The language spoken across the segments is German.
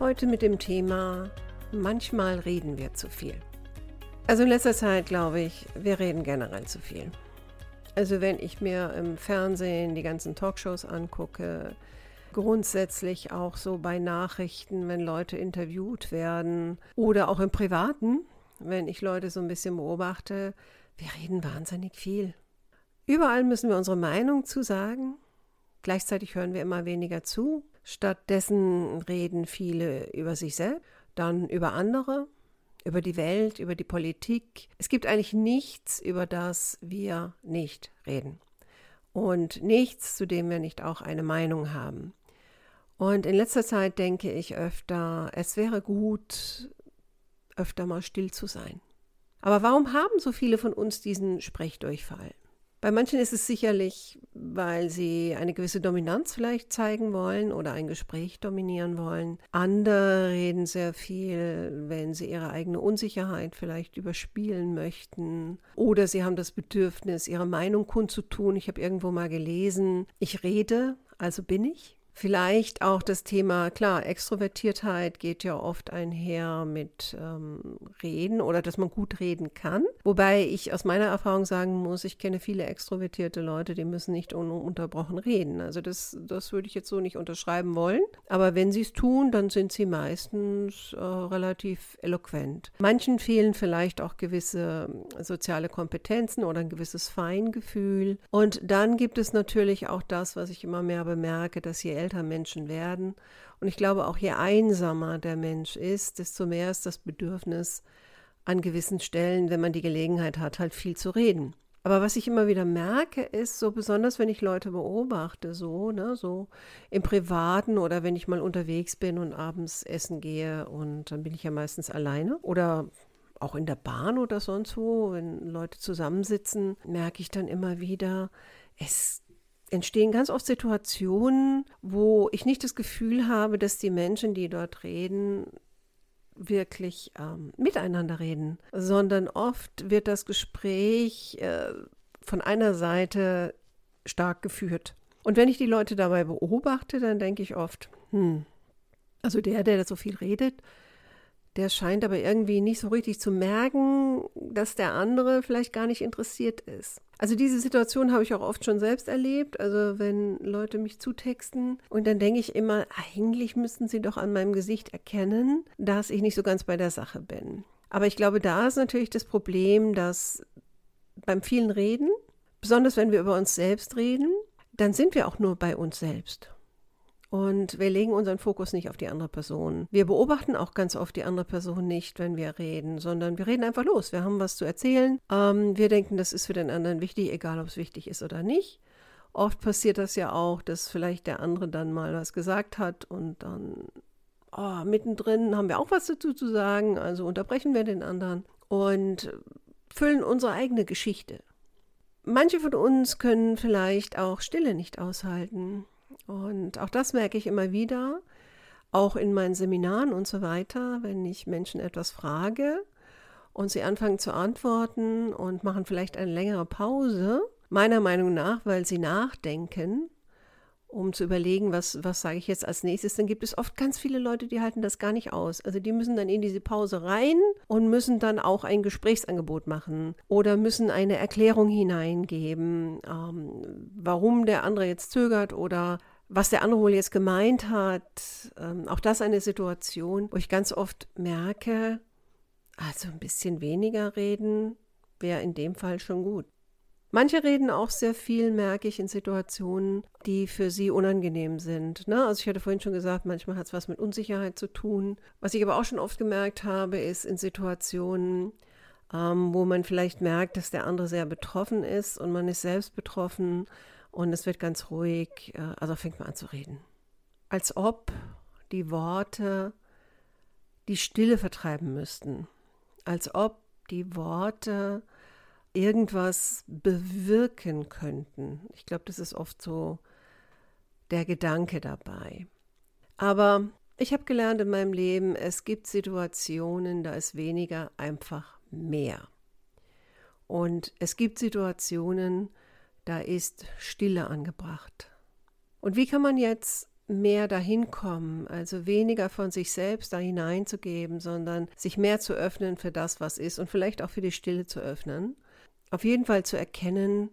Heute mit dem Thema Manchmal reden wir zu viel. Also in letzter Zeit glaube ich, wir reden generell zu viel. Also wenn ich mir im Fernsehen die ganzen Talkshows angucke, grundsätzlich auch so bei Nachrichten, wenn Leute interviewt werden oder auch im Privaten, wenn ich Leute so ein bisschen beobachte, wir reden wahnsinnig viel. Überall müssen wir unsere Meinung zu sagen Gleichzeitig hören wir immer weniger zu. Stattdessen reden viele über sich selbst, dann über andere, über die Welt, über die Politik. Es gibt eigentlich nichts, über das wir nicht reden. Und nichts, zu dem wir nicht auch eine Meinung haben. Und in letzter Zeit denke ich öfter, es wäre gut, öfter mal still zu sein. Aber warum haben so viele von uns diesen Sprechdurchfall? Bei manchen ist es sicherlich, weil sie eine gewisse Dominanz vielleicht zeigen wollen oder ein Gespräch dominieren wollen. Andere reden sehr viel, wenn sie ihre eigene Unsicherheit vielleicht überspielen möchten. Oder sie haben das Bedürfnis, ihre Meinung kundzutun. Ich habe irgendwo mal gelesen, ich rede, also bin ich. Vielleicht auch das Thema, klar, Extrovertiertheit geht ja oft einher mit ähm, Reden oder dass man gut reden kann. Wobei ich aus meiner Erfahrung sagen muss, ich kenne viele extrovertierte Leute, die müssen nicht ununterbrochen reden. Also das, das würde ich jetzt so nicht unterschreiben wollen. Aber wenn sie es tun, dann sind sie meistens äh, relativ eloquent. Manchen fehlen vielleicht auch gewisse ähm, soziale Kompetenzen oder ein gewisses Feingefühl. Und dann gibt es natürlich auch das, was ich immer mehr bemerke, dass je älter älter Menschen werden. Und ich glaube, auch je einsamer der Mensch ist, desto mehr ist das Bedürfnis an gewissen Stellen, wenn man die Gelegenheit hat, halt viel zu reden. Aber was ich immer wieder merke, ist so besonders, wenn ich Leute beobachte, so, ne, so im Privaten oder wenn ich mal unterwegs bin und abends essen gehe und dann bin ich ja meistens alleine oder auch in der Bahn oder sonst wo, wenn Leute zusammensitzen, merke ich dann immer wieder, es entstehen ganz oft Situationen, wo ich nicht das Gefühl habe, dass die Menschen, die dort reden, wirklich ähm, miteinander reden, sondern oft wird das Gespräch äh, von einer Seite stark geführt. Und wenn ich die Leute dabei beobachte, dann denke ich oft, hm, also der, der so viel redet, der scheint aber irgendwie nicht so richtig zu merken, dass der andere vielleicht gar nicht interessiert ist. Also diese Situation habe ich auch oft schon selbst erlebt. Also wenn Leute mich zutexten und dann denke ich immer, eigentlich müssten sie doch an meinem Gesicht erkennen, dass ich nicht so ganz bei der Sache bin. Aber ich glaube, da ist natürlich das Problem, dass beim vielen Reden, besonders wenn wir über uns selbst reden, dann sind wir auch nur bei uns selbst. Und wir legen unseren Fokus nicht auf die andere Person. Wir beobachten auch ganz oft die andere Person nicht, wenn wir reden, sondern wir reden einfach los. Wir haben was zu erzählen. Ähm, wir denken, das ist für den anderen wichtig, egal ob es wichtig ist oder nicht. Oft passiert das ja auch, dass vielleicht der andere dann mal was gesagt hat und dann oh, mittendrin haben wir auch was dazu zu sagen. Also unterbrechen wir den anderen und füllen unsere eigene Geschichte. Manche von uns können vielleicht auch Stille nicht aushalten. Und auch das merke ich immer wieder, auch in meinen Seminaren und so weiter, wenn ich Menschen etwas frage und sie anfangen zu antworten und machen vielleicht eine längere Pause, meiner Meinung nach, weil sie nachdenken, um zu überlegen, was, was sage ich jetzt als nächstes, dann gibt es oft ganz viele Leute, die halten das gar nicht aus. Also die müssen dann in diese Pause rein und müssen dann auch ein Gesprächsangebot machen oder müssen eine Erklärung hineingeben, ähm, warum der andere jetzt zögert oder was der andere wohl jetzt gemeint hat. Ähm, auch das eine Situation, wo ich ganz oft merke, also ein bisschen weniger reden wäre in dem Fall schon gut. Manche reden auch sehr viel, merke ich, in Situationen, die für sie unangenehm sind. Ne? Also ich hatte vorhin schon gesagt, manchmal hat es was mit Unsicherheit zu tun. Was ich aber auch schon oft gemerkt habe, ist in Situationen, ähm, wo man vielleicht merkt, dass der andere sehr betroffen ist und man ist selbst betroffen und es wird ganz ruhig, äh, also fängt man an zu reden. Als ob die Worte die Stille vertreiben müssten, als ob die Worte irgendwas bewirken könnten. Ich glaube, das ist oft so der Gedanke dabei. Aber ich habe gelernt in meinem Leben, es gibt Situationen, da ist weniger einfach mehr. Und es gibt Situationen, ist Stille angebracht. Und wie kann man jetzt mehr dahin kommen, also weniger von sich selbst da hineinzugeben, sondern sich mehr zu öffnen für das, was ist und vielleicht auch für die Stille zu öffnen? Auf jeden Fall zu erkennen,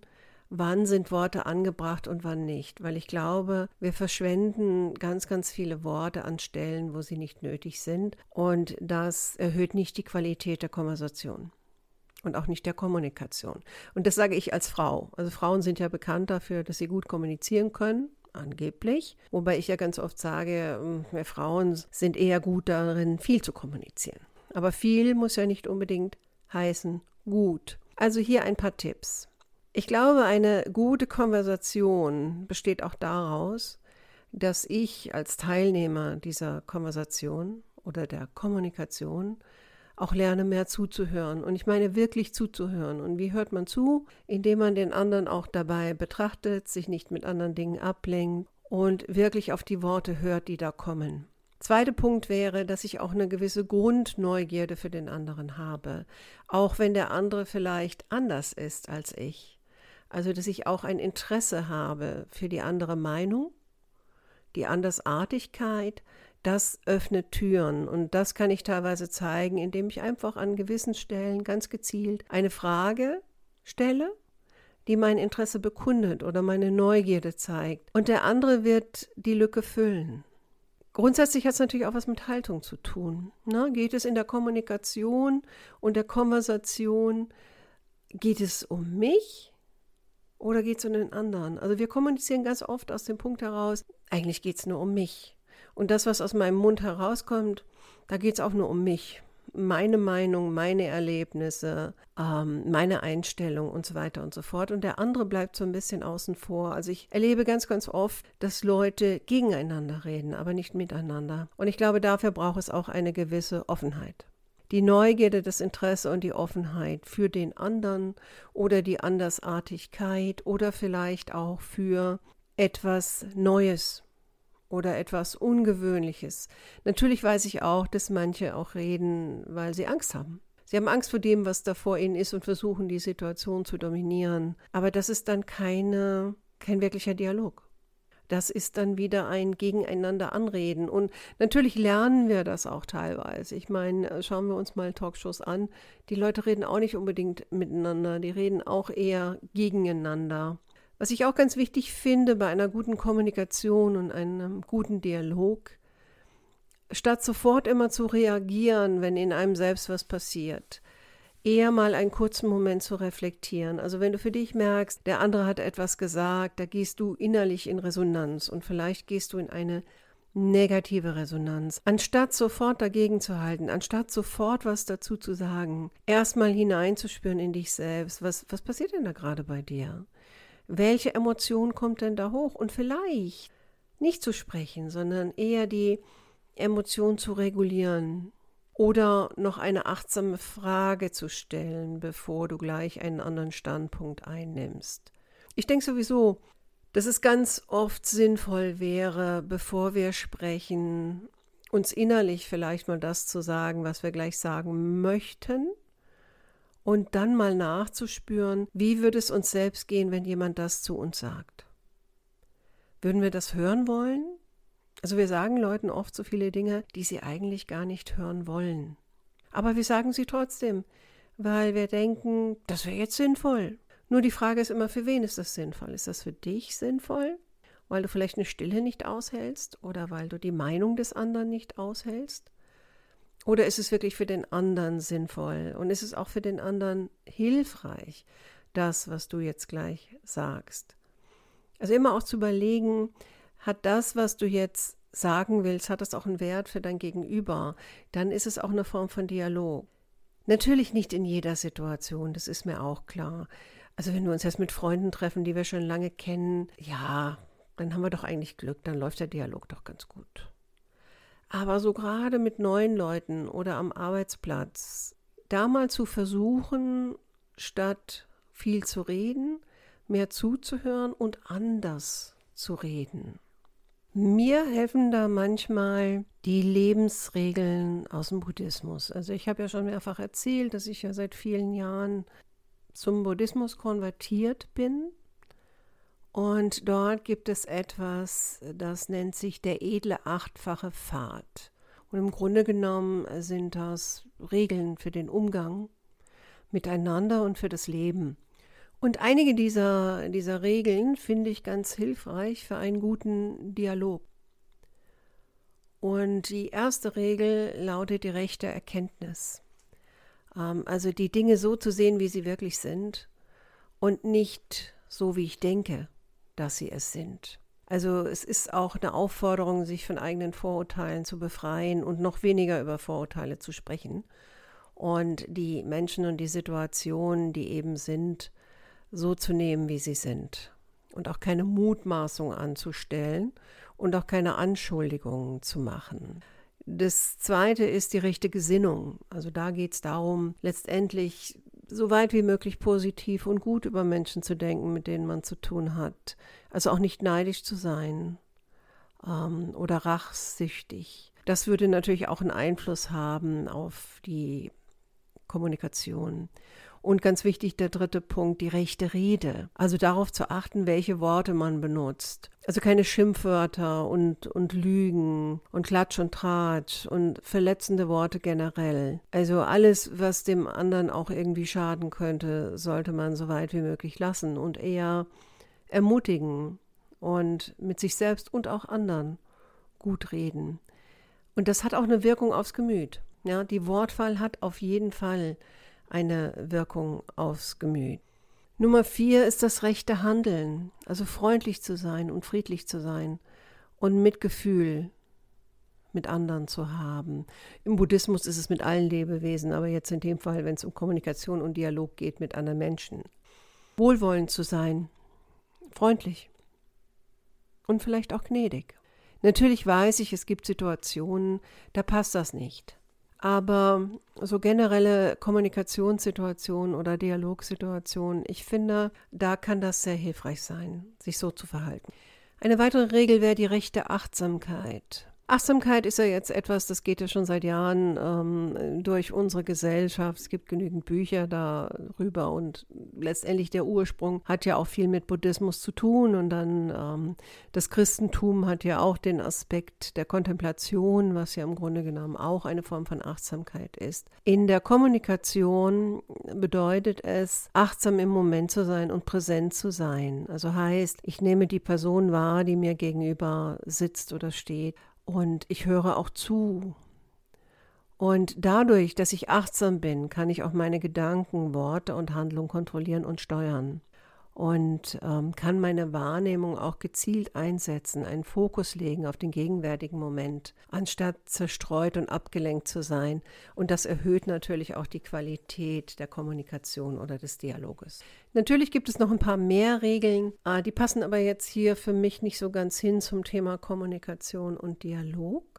wann sind Worte angebracht und wann nicht, weil ich glaube, wir verschwenden ganz, ganz viele Worte an Stellen, wo sie nicht nötig sind und das erhöht nicht die Qualität der Konversation und auch nicht der Kommunikation. Und das sage ich als Frau. Also Frauen sind ja bekannt dafür, dass sie gut kommunizieren können angeblich. Wobei ich ja ganz oft sage, ähm, wir Frauen sind eher gut darin, viel zu kommunizieren. Aber viel muss ja nicht unbedingt heißen gut. Also hier ein paar Tipps. Ich glaube, eine gute Konversation besteht auch daraus, dass ich als Teilnehmer dieser Konversation oder der Kommunikation auch lerne, mehr zuzuhören. Und ich meine wirklich zuzuhören. Und wie hört man zu? Indem man den anderen auch dabei betrachtet, sich nicht mit anderen Dingen ablenkt und wirklich auf die Worte hört, die da kommen. Zweiter Punkt wäre, dass ich auch eine gewisse Grundneugierde für den anderen habe, auch wenn der andere vielleicht anders ist als ich. Also, dass ich auch ein Interesse habe für die andere Meinung, die Andersartigkeit, das öffnet Türen und das kann ich teilweise zeigen, indem ich einfach an gewissen Stellen ganz gezielt eine Frage stelle, die mein Interesse bekundet oder meine Neugierde zeigt. Und der andere wird die Lücke füllen. Grundsätzlich hat es natürlich auch was mit Haltung zu tun. Ne? Geht es in der Kommunikation und der Konversation, geht es um mich oder geht es um den anderen? Also wir kommunizieren ganz oft aus dem Punkt heraus, eigentlich geht es nur um mich. Und das, was aus meinem Mund herauskommt, da geht es auch nur um mich. Meine Meinung, meine Erlebnisse, ähm, meine Einstellung und so weiter und so fort. Und der andere bleibt so ein bisschen außen vor. Also ich erlebe ganz, ganz oft, dass Leute gegeneinander reden, aber nicht miteinander. Und ich glaube, dafür braucht es auch eine gewisse Offenheit die Neugierde, das Interesse und die Offenheit für den anderen oder die Andersartigkeit oder vielleicht auch für etwas Neues, oder etwas Ungewöhnliches. Natürlich weiß ich auch, dass manche auch reden, weil sie Angst haben. Sie haben Angst vor dem, was da vor ihnen ist und versuchen, die Situation zu dominieren. Aber das ist dann keine, kein wirklicher Dialog. Das ist dann wieder ein Gegeneinander anreden. Und natürlich lernen wir das auch teilweise. Ich meine, schauen wir uns mal Talkshows an. Die Leute reden auch nicht unbedingt miteinander, die reden auch eher gegeneinander. Was ich auch ganz wichtig finde bei einer guten Kommunikation und einem guten Dialog, statt sofort immer zu reagieren, wenn in einem selbst was passiert, eher mal einen kurzen Moment zu reflektieren. Also wenn du für dich merkst, der andere hat etwas gesagt, da gehst du innerlich in Resonanz und vielleicht gehst du in eine negative Resonanz. Anstatt sofort dagegen zu halten, anstatt sofort was dazu zu sagen, erstmal hineinzuspüren in dich selbst, was, was passiert denn da gerade bei dir? Welche Emotion kommt denn da hoch? Und vielleicht nicht zu sprechen, sondern eher die Emotion zu regulieren oder noch eine achtsame Frage zu stellen, bevor du gleich einen anderen Standpunkt einnimmst. Ich denke sowieso, dass es ganz oft sinnvoll wäre, bevor wir sprechen, uns innerlich vielleicht mal das zu sagen, was wir gleich sagen möchten und dann mal nachzuspüren, wie würde es uns selbst gehen, wenn jemand das zu uns sagt. Würden wir das hören wollen? Also wir sagen Leuten oft so viele Dinge, die sie eigentlich gar nicht hören wollen. Aber wir sagen sie trotzdem, weil wir denken, das wäre jetzt sinnvoll. Nur die Frage ist immer, für wen ist das sinnvoll? Ist das für dich sinnvoll? Weil du vielleicht eine Stille nicht aushältst oder weil du die Meinung des anderen nicht aushältst? Oder ist es wirklich für den anderen sinnvoll? Und ist es auch für den anderen hilfreich, das, was du jetzt gleich sagst? Also immer auch zu überlegen, hat das, was du jetzt sagen willst, hat das auch einen Wert für dein Gegenüber? Dann ist es auch eine Form von Dialog. Natürlich nicht in jeder Situation, das ist mir auch klar. Also wenn wir uns jetzt mit Freunden treffen, die wir schon lange kennen, ja, dann haben wir doch eigentlich Glück, dann läuft der Dialog doch ganz gut. Aber so gerade mit neuen Leuten oder am Arbeitsplatz, da mal zu versuchen, statt viel zu reden, mehr zuzuhören und anders zu reden. Mir helfen da manchmal die Lebensregeln aus dem Buddhismus. Also ich habe ja schon mehrfach erzählt, dass ich ja seit vielen Jahren zum Buddhismus konvertiert bin. Und dort gibt es etwas, das nennt sich der edle achtfache Pfad. Und im Grunde genommen sind das Regeln für den Umgang miteinander und für das Leben. Und einige dieser, dieser Regeln finde ich ganz hilfreich für einen guten Dialog. Und die erste Regel lautet die rechte Erkenntnis. Ähm, also die Dinge so zu sehen, wie sie wirklich sind und nicht so, wie ich denke, dass sie es sind. Also es ist auch eine Aufforderung, sich von eigenen Vorurteilen zu befreien und noch weniger über Vorurteile zu sprechen und die Menschen und die Situationen, die eben sind, so zu nehmen, wie sie sind. Und auch keine Mutmaßung anzustellen und auch keine Anschuldigungen zu machen. Das zweite ist die rechte Gesinnung. Also da geht es darum, letztendlich so weit wie möglich positiv und gut über Menschen zu denken, mit denen man zu tun hat. Also auch nicht neidisch zu sein ähm, oder rachsüchtig. Das würde natürlich auch einen Einfluss haben auf die Kommunikation. Und ganz wichtig, der dritte Punkt, die rechte Rede. Also darauf zu achten, welche Worte man benutzt. Also keine Schimpfwörter und, und Lügen und Klatsch und Tratsch und verletzende Worte generell. Also alles, was dem anderen auch irgendwie schaden könnte, sollte man so weit wie möglich lassen und eher ermutigen und mit sich selbst und auch anderen gut reden. Und das hat auch eine Wirkung aufs Gemüt. Ja, die Wortwahl hat auf jeden Fall eine Wirkung aufs Gemüt. Nummer vier ist das rechte Handeln, also freundlich zu sein und friedlich zu sein und Mitgefühl mit anderen zu haben. Im Buddhismus ist es mit allen Lebewesen, aber jetzt in dem Fall, wenn es um Kommunikation und Dialog geht mit anderen Menschen. Wohlwollend zu sein, freundlich und vielleicht auch gnädig. Natürlich weiß ich, es gibt Situationen, da passt das nicht. Aber so generelle Kommunikationssituationen oder Dialogsituationen, ich finde, da kann das sehr hilfreich sein, sich so zu verhalten. Eine weitere Regel wäre die rechte Achtsamkeit. Achtsamkeit ist ja jetzt etwas, das geht ja schon seit Jahren ähm, durch unsere Gesellschaft. Es gibt genügend Bücher darüber und letztendlich der Ursprung hat ja auch viel mit Buddhismus zu tun und dann ähm, das Christentum hat ja auch den Aspekt der Kontemplation, was ja im Grunde genommen auch eine Form von Achtsamkeit ist. In der Kommunikation bedeutet es, achtsam im Moment zu sein und präsent zu sein. Also heißt, ich nehme die Person wahr, die mir gegenüber sitzt oder steht und ich höre auch zu. Und dadurch, dass ich achtsam bin, kann ich auch meine Gedanken, Worte und Handlung kontrollieren und steuern und ähm, kann meine Wahrnehmung auch gezielt einsetzen, einen Fokus legen auf den gegenwärtigen Moment, anstatt zerstreut und abgelenkt zu sein. Und das erhöht natürlich auch die Qualität der Kommunikation oder des Dialoges. Natürlich gibt es noch ein paar mehr Regeln, äh, die passen aber jetzt hier für mich nicht so ganz hin zum Thema Kommunikation und Dialog.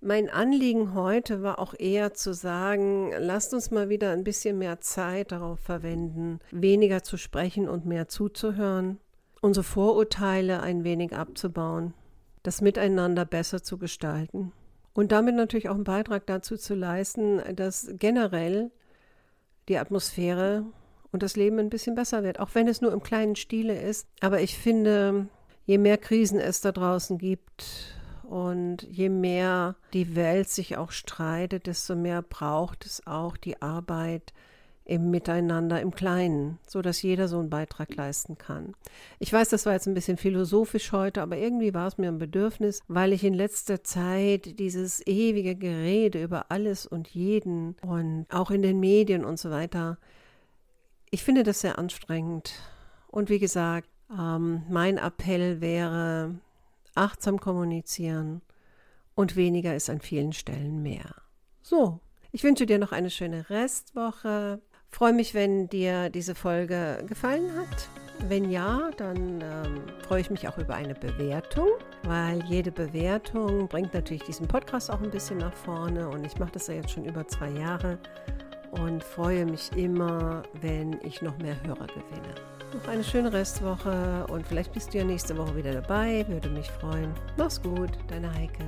Mein Anliegen heute war auch eher zu sagen, lasst uns mal wieder ein bisschen mehr Zeit darauf verwenden, weniger zu sprechen und mehr zuzuhören, unsere Vorurteile ein wenig abzubauen, das Miteinander besser zu gestalten und damit natürlich auch einen Beitrag dazu zu leisten, dass generell die Atmosphäre und das Leben ein bisschen besser wird, auch wenn es nur im kleinen Stile ist. Aber ich finde, je mehr Krisen es da draußen gibt, und je mehr die Welt sich auch streitet, desto mehr braucht es auch die Arbeit im Miteinander im Kleinen, so dass jeder so einen Beitrag leisten kann. Ich weiß, das war jetzt ein bisschen philosophisch heute, aber irgendwie war es mir ein Bedürfnis, weil ich in letzter Zeit dieses ewige Gerede über alles und jeden und auch in den Medien und so weiter, ich finde das sehr anstrengend. Und wie gesagt, ähm, mein Appell wäre, achtsam kommunizieren und weniger ist an vielen Stellen mehr. So, ich wünsche dir noch eine schöne Restwoche. Freue mich, wenn dir diese Folge gefallen hat Wenn ja, dann ähm, freue ich mich auch über eine Bewertung, weil jede Bewertung bringt natürlich diesen Podcast auch ein bisschen nach vorne und ich mache das ja jetzt schon über zwei Jahre und freue mich immer, wenn ich noch mehr Hörer gewinne. Noch eine schöne Restwoche und vielleicht bist du ja nächste Woche wieder dabei, würde mich freuen. Mach's gut, deine Heike.